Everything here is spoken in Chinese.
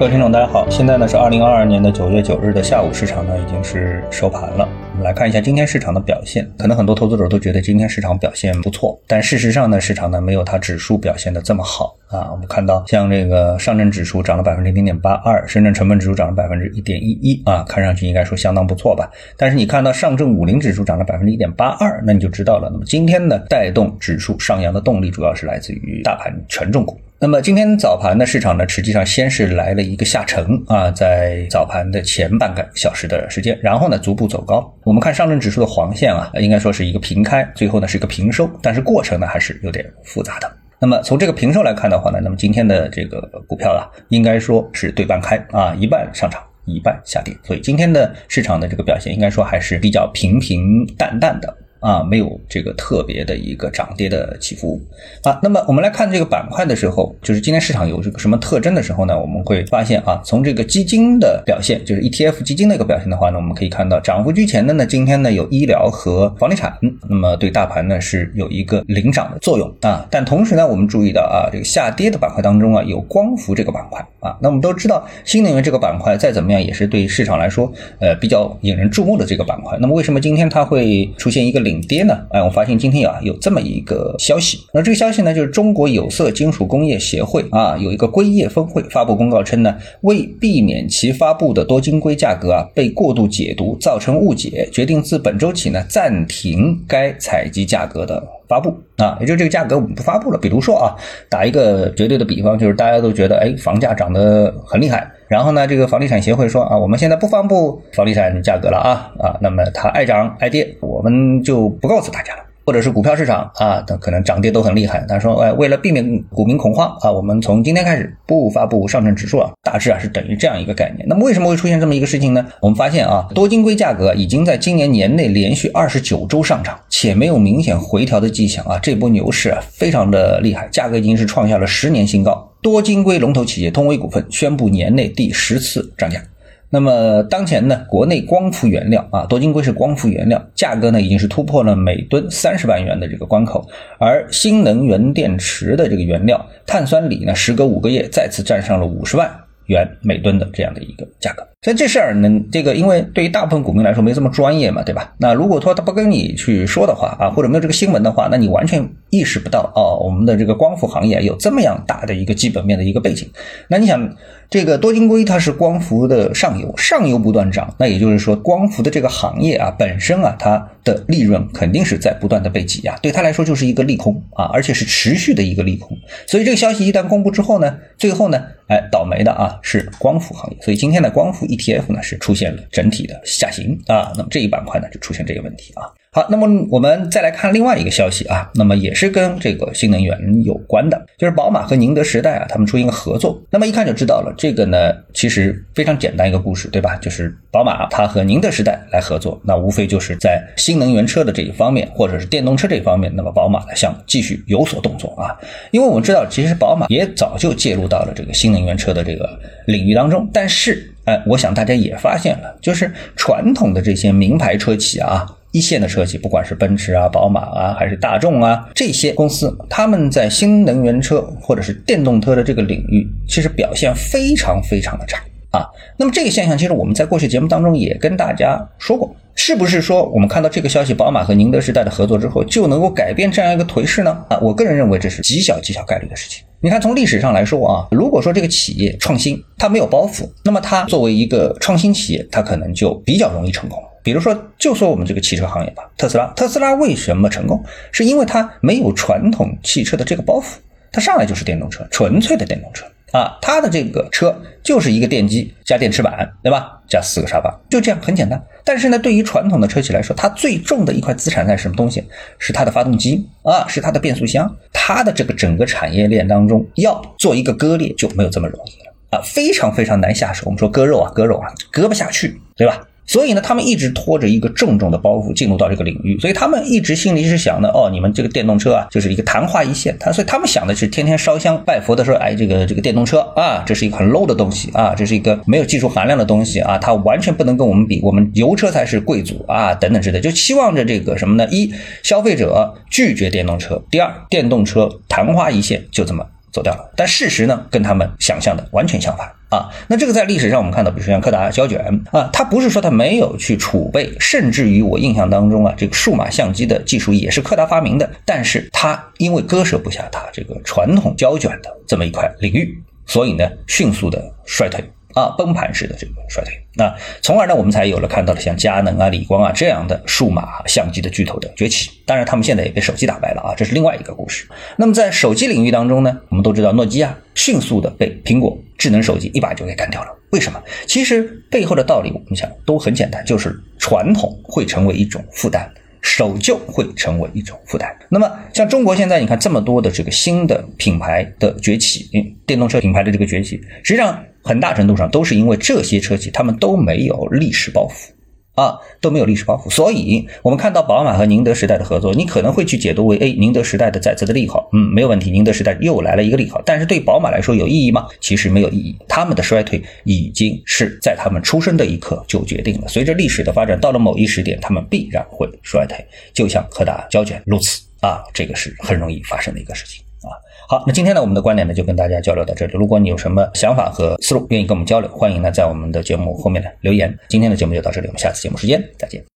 各位听众，大家好，现在呢是二零二二年的九月九日的下午，市场呢已经是收盘了。我们来看一下今天市场的表现。可能很多投资者都觉得今天市场表现不错，但事实上呢，市场呢没有它指数表现的这么好啊。我们看到像这个上证指数涨了百分之零点八二，深圳成分指数涨了百分之一点一一啊，看上去应该说相当不错吧。但是你看到上证五零指数涨了百分之一点八二，那你就知道了。那么今天呢，带动指数上扬的动力主要是来自于大盘权重股。那么今天早盘的市场呢，实际上先是来了一个下沉啊，在早盘的前半个小时的时间，然后呢逐步走高。我们看上证指数的黄线啊，应该说是一个平开，最后呢是一个平收，但是过程呢还是有点复杂的。那么从这个平收来看的话呢，那么今天的这个股票啊，应该说是对半开啊，一半上涨，一半下跌，所以今天的市场的这个表现应该说还是比较平平淡淡的。啊，没有这个特别的一个涨跌的起伏啊。那么我们来看这个板块的时候，就是今天市场有这个什么特征的时候呢？我们会发现啊，从这个基金的表现，就是 ETF 基金的一个表现的话呢，我们可以看到涨幅居前的呢，今天呢有医疗和房地产，那么对大盘呢是有一个领涨的作用啊。但同时呢，我们注意到啊，这个下跌的板块当中啊，有光伏这个板块啊。那我们都知道，新能源这个板块再怎么样也是对市场来说呃比较引人注目的这个板块。那么为什么今天它会出现一个领？领跌呢？哎，我发现今天啊有这么一个消息，那这个消息呢就是中国有色金属工业协会啊有一个硅业峰会发布公告称呢，为避免其发布的多晶硅价格啊被过度解读造成误解，决定自本周起呢暂停该采集价格的发布啊，也就这个价格我们不发布了。比如说啊，打一个绝对的比方，就是大家都觉得哎房价涨得很厉害。然后呢，这个房地产协会说啊，我们现在不发布房地产价格了啊啊，那么它爱涨爱跌，我们就不告诉大家了。或者是股票市场啊，它可能涨跌都很厉害。他说，哎，为了避免股民恐慌啊，我们从今天开始不发布上证指数了。大致啊是等于这样一个概念。那么为什么会出现这么一个事情呢？我们发现啊，多晶硅价格已经在今年年内连续二十九周上涨，且没有明显回调的迹象啊。这波牛市啊非常的厉害，价格已经是创下了十年新高。多晶硅龙头企业通威股份宣布年内第十次涨价。那么当前呢，国内光伏原料啊，多晶硅是光伏原料，价格呢已经是突破了每吨三十万元的这个关口，而新能源电池的这个原料碳酸锂呢，时隔五个月再次站上了五十万元每吨的这样的一个价格。所以这事儿呢，这个因为对于大部分股民来说没这么专业嘛，对吧？那如果说他不跟你去说的话啊，或者没有这个新闻的话，那你完全意识不到哦，我们的这个光伏行业有这么样大的一个基本面的一个背景。那你想。这个多晶硅它是光伏的上游，上游不断涨，那也就是说光伏的这个行业啊本身啊它的利润肯定是在不断的被挤压，对它来说就是一个利空啊，而且是持续的一个利空。所以这个消息一旦公布之后呢，最后呢，哎，倒霉的啊是光伏行业。所以今天的光伏 ETF 呢是出现了整体的下行啊，那么这一板块呢就出现这个问题啊。好，那么我们再来看另外一个消息啊，那么也是跟这个新能源有关的，就是宝马和宁德时代啊，他们出一个合作。那么一看就知道了，这个呢其实非常简单一个故事，对吧？就是宝马它和宁德时代来合作，那无非就是在新能源车的这一方面，或者是电动车这一方面，那么宝马呢想继续有所动作啊。因为我们知道，其实宝马也早就介入到了这个新能源车的这个领域当中，但是我想大家也发现了，就是传统的这些名牌车企啊。一线的车企，不管是奔驰啊、宝马啊，还是大众啊，这些公司，他们在新能源车或者是电动车的这个领域，其实表现非常非常的差啊。那么这个现象，其实我们在过去节目当中也跟大家说过，是不是说我们看到这个消息，宝马和宁德时代的合作之后，就能够改变这样一个颓势呢？啊，我个人认为这是极小极小概率的事情。你看，从历史上来说啊，如果说这个企业创新，它没有包袱，那么它作为一个创新企业，它可能就比较容易成功。比如说，就说我们这个汽车行业吧，特斯拉，特斯拉为什么成功？是因为它没有传统汽车的这个包袱，它上来就是电动车，纯粹的电动车啊，它的这个车就是一个电机加电池板，对吧？加四个沙发，就这样很简单。但是呢，对于传统的车企来说，它最重的一块资产在什么东西？是它的发动机啊，是它的变速箱，它的这个整个产业链当中要做一个割裂就没有这么容易了啊，非常非常难下手。我们说割肉啊，割肉啊，割不下去，对吧？所以呢，他们一直拖着一个重重的包袱进入到这个领域，所以他们一直心里是想的，哦，你们这个电动车啊，就是一个昙花一现。他所以他们想的是天天烧香拜佛的说，哎，这个这个电动车啊，这是一个很 low 的东西啊，这是一个没有技术含量的东西啊，它完全不能跟我们比，我们油车才是贵族啊，等等之类，就期望着这个什么呢？一，消费者拒绝电动车；第二，电动车昙花一现，就这么走掉了。但事实呢，跟他们想象的完全相反。啊。那这个在历史上我们看到，比如说像柯达胶卷啊，它不是说它没有去储备，甚至于我印象当中啊，这个数码相机的技术也是柯达发明的，但是它因为割舍不下它这个传统胶卷的这么一块领域，所以呢，迅速的衰退。啊，崩盘式的这个衰退，那从而呢，我们才有了看到了像佳能啊、理光啊这样的数码相机的巨头的崛起。当然，他们现在也被手机打败了啊，这是另外一个故事。那么在手机领域当中呢，我们都知道诺基亚迅速的被苹果智能手机一把就给干掉了。为什么？其实背后的道理我们想都很简单，就是传统会成为一种负担。守旧会成为一种负担。那么，像中国现在，你看这么多的这个新的品牌的崛起，电动车品牌的这个崛起，实际上很大程度上都是因为这些车企他们都没有历史包袱。啊，都没有历史包袱，所以我们看到宝马和宁德时代的合作，你可能会去解读为，哎，宁德时代的再次的利好，嗯，没有问题，宁德时代又来了一个利好，但是对宝马来说有意义吗？其实没有意义，他们的衰退已经是在他们出生的一刻就决定了，随着历史的发展，到了某一时点，他们必然会衰退，就像柯达胶卷如此啊，这个是很容易发生的一个事情。啊好，那今天呢，我们的观点呢就跟大家交流到这里。如果你有什么想法和思路，愿意跟我们交流，欢迎呢在我们的节目后面呢留言。今天的节目就到这里，我们下次节目时间再见。